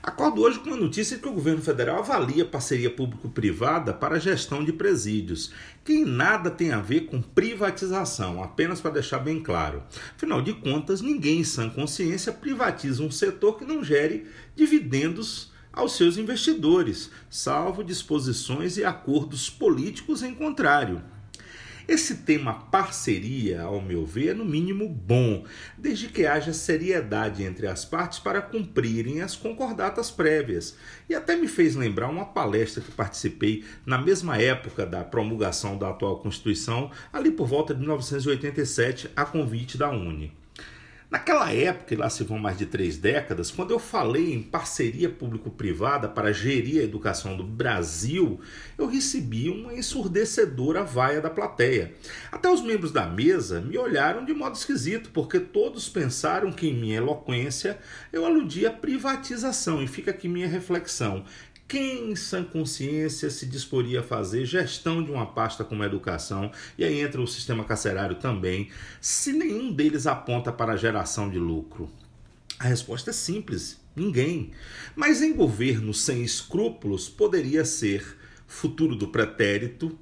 Acordo hoje com a notícia de que o governo federal avalia parceria público-privada para a gestão de presídios, que nada tem a ver com privatização, apenas para deixar bem claro. Afinal de contas, ninguém em sã consciência privatiza um setor que não gere dividendos aos seus investidores, salvo disposições e acordos políticos em contrário. Esse tema parceria, ao meu ver, é no mínimo bom, desde que haja seriedade entre as partes para cumprirem as concordatas prévias. E até me fez lembrar uma palestra que participei na mesma época da promulgação da atual Constituição, ali por volta de 1987, a convite da UNE. Naquela época, lá se vão mais de três décadas, quando eu falei em parceria público-privada para gerir a educação do Brasil, eu recebi uma ensurdecedora vaia da plateia. Até os membros da mesa me olharam de modo esquisito, porque todos pensaram que em minha eloquência eu aludia à privatização. E fica aqui minha reflexão. Quem em sã consciência se disporia a fazer gestão de uma pasta como a educação, e aí entra o sistema carcerário também, se nenhum deles aponta para a geração de lucro? A resposta é simples: ninguém. Mas em governo sem escrúpulos poderia ser futuro do pretérito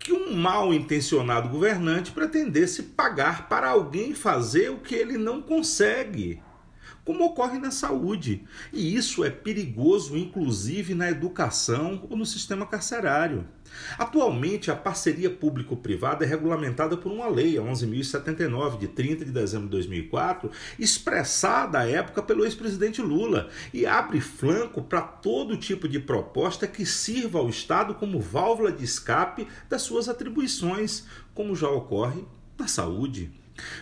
que um mal intencionado governante pretendesse pagar para alguém fazer o que ele não consegue como ocorre na saúde. E isso é perigoso, inclusive na educação ou no sistema carcerário. Atualmente, a parceria público-privada é regulamentada por uma lei, a 11.079, de 30 de dezembro de 2004, expressada à época pelo ex-presidente Lula, e abre flanco para todo tipo de proposta que sirva ao Estado como válvula de escape das suas atribuições, como já ocorre na saúde.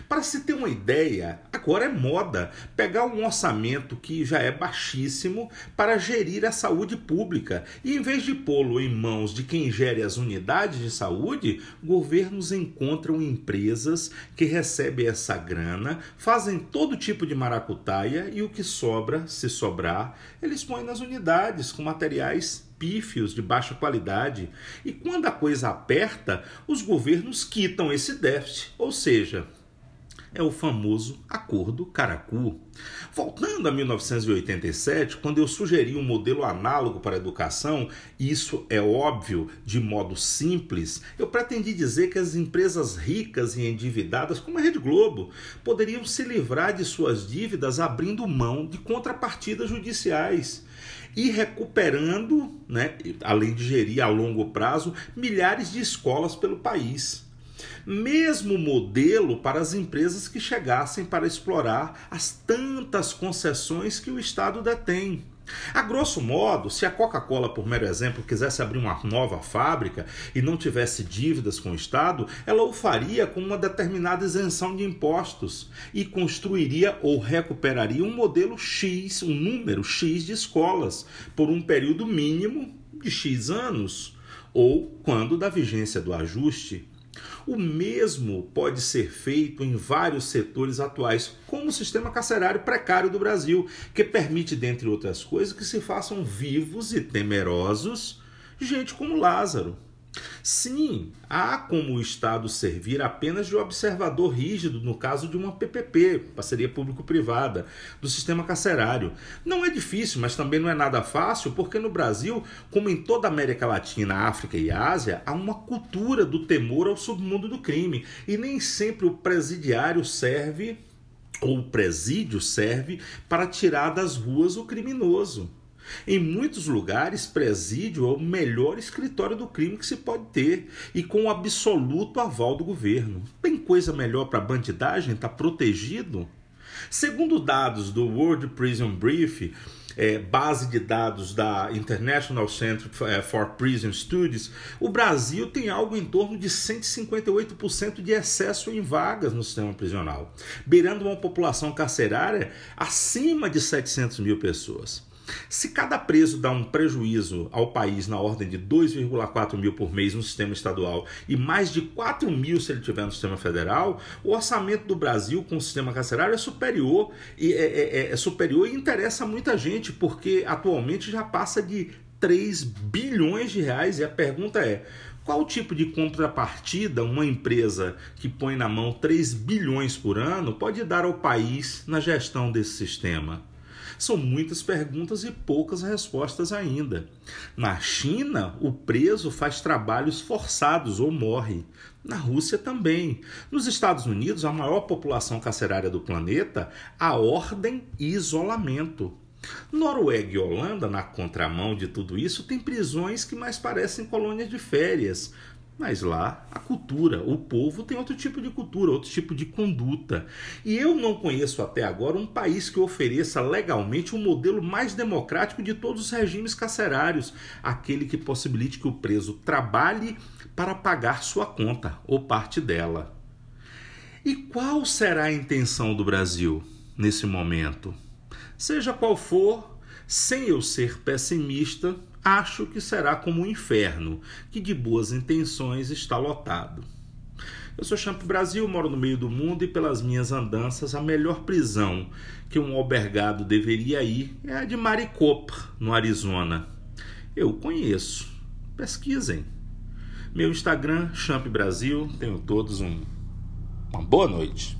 Para se ter uma ideia, agora é moda. Pegar um orçamento que já é baixíssimo para gerir a saúde pública. E, em vez de pô-lo em mãos de quem gere as unidades de saúde, governos encontram empresas que recebem essa grana, fazem todo tipo de maracutaia e o que sobra, se sobrar, eles põem nas unidades com materiais pífios de baixa qualidade. E quando a coisa aperta, os governos quitam esse déficit, ou seja, é o famoso Acordo Caracu. Voltando a 1987, quando eu sugeri um modelo análogo para a educação, isso é óbvio, de modo simples, eu pretendi dizer que as empresas ricas e endividadas, como a Rede Globo, poderiam se livrar de suas dívidas abrindo mão de contrapartidas judiciais e recuperando, né, além de gerir a longo prazo, milhares de escolas pelo país. Mesmo modelo para as empresas que chegassem para explorar as tantas concessões que o Estado detém. A grosso modo, se a Coca-Cola, por mero exemplo, quisesse abrir uma nova fábrica e não tivesse dívidas com o Estado, ela o faria com uma determinada isenção de impostos e construiria ou recuperaria um modelo X, um número X de escolas, por um período mínimo de X anos, ou quando da vigência do ajuste. O mesmo pode ser feito em vários setores atuais, como o sistema carcerário precário do Brasil, que permite, dentre outras coisas, que se façam vivos e temerosos gente como Lázaro. Sim, há como o Estado servir apenas de observador rígido no caso de uma PPP, parceria público-privada, do sistema carcerário. Não é difícil, mas também não é nada fácil, porque no Brasil, como em toda a América Latina, África e Ásia, há uma cultura do temor ao submundo do crime, e nem sempre o presidiário serve ou o presídio serve para tirar das ruas o criminoso. Em muitos lugares, presídio é o melhor escritório do crime que se pode ter e com o absoluto aval do governo. Tem coisa melhor para bandidagem? Está protegido? Segundo dados do World Prison Brief, é, base de dados da International Center for Prison Studies, o Brasil tem algo em torno de 158% de excesso em vagas no sistema prisional, beirando uma população carcerária acima de 700 mil pessoas. Se cada preso dá um prejuízo ao país na ordem de 2,4 mil por mês no sistema estadual e mais de 4 mil se ele tiver no sistema federal, o orçamento do Brasil com o sistema carcerário é superior e é, é, é, é superior e interessa muita gente, porque atualmente já passa de 3 bilhões de reais e a pergunta é qual tipo de contrapartida uma empresa que põe na mão 3 bilhões por ano pode dar ao país na gestão desse sistema? São muitas perguntas e poucas respostas ainda. Na China, o preso faz trabalhos forçados ou morre. Na Rússia também. Nos Estados Unidos, a maior população carcerária do planeta, a ordem e isolamento. Noruega e Holanda, na contramão de tudo isso, têm prisões que mais parecem colônias de férias. Mas lá, a cultura, o povo tem outro tipo de cultura, outro tipo de conduta. E eu não conheço até agora um país que ofereça legalmente um modelo mais democrático de todos os regimes carcerários, aquele que possibilite que o preso trabalhe para pagar sua conta ou parte dela. E qual será a intenção do Brasil nesse momento? Seja qual for, sem eu ser pessimista, acho que será como um inferno, que de boas intenções está lotado. Eu sou Champ Brasil, moro no meio do mundo e pelas minhas andanças a melhor prisão que um albergado deveria ir é a de Maricopa, no Arizona. Eu conheço. Pesquisem. Meu Instagram, Champ Brasil. Tenham todos um, uma boa noite.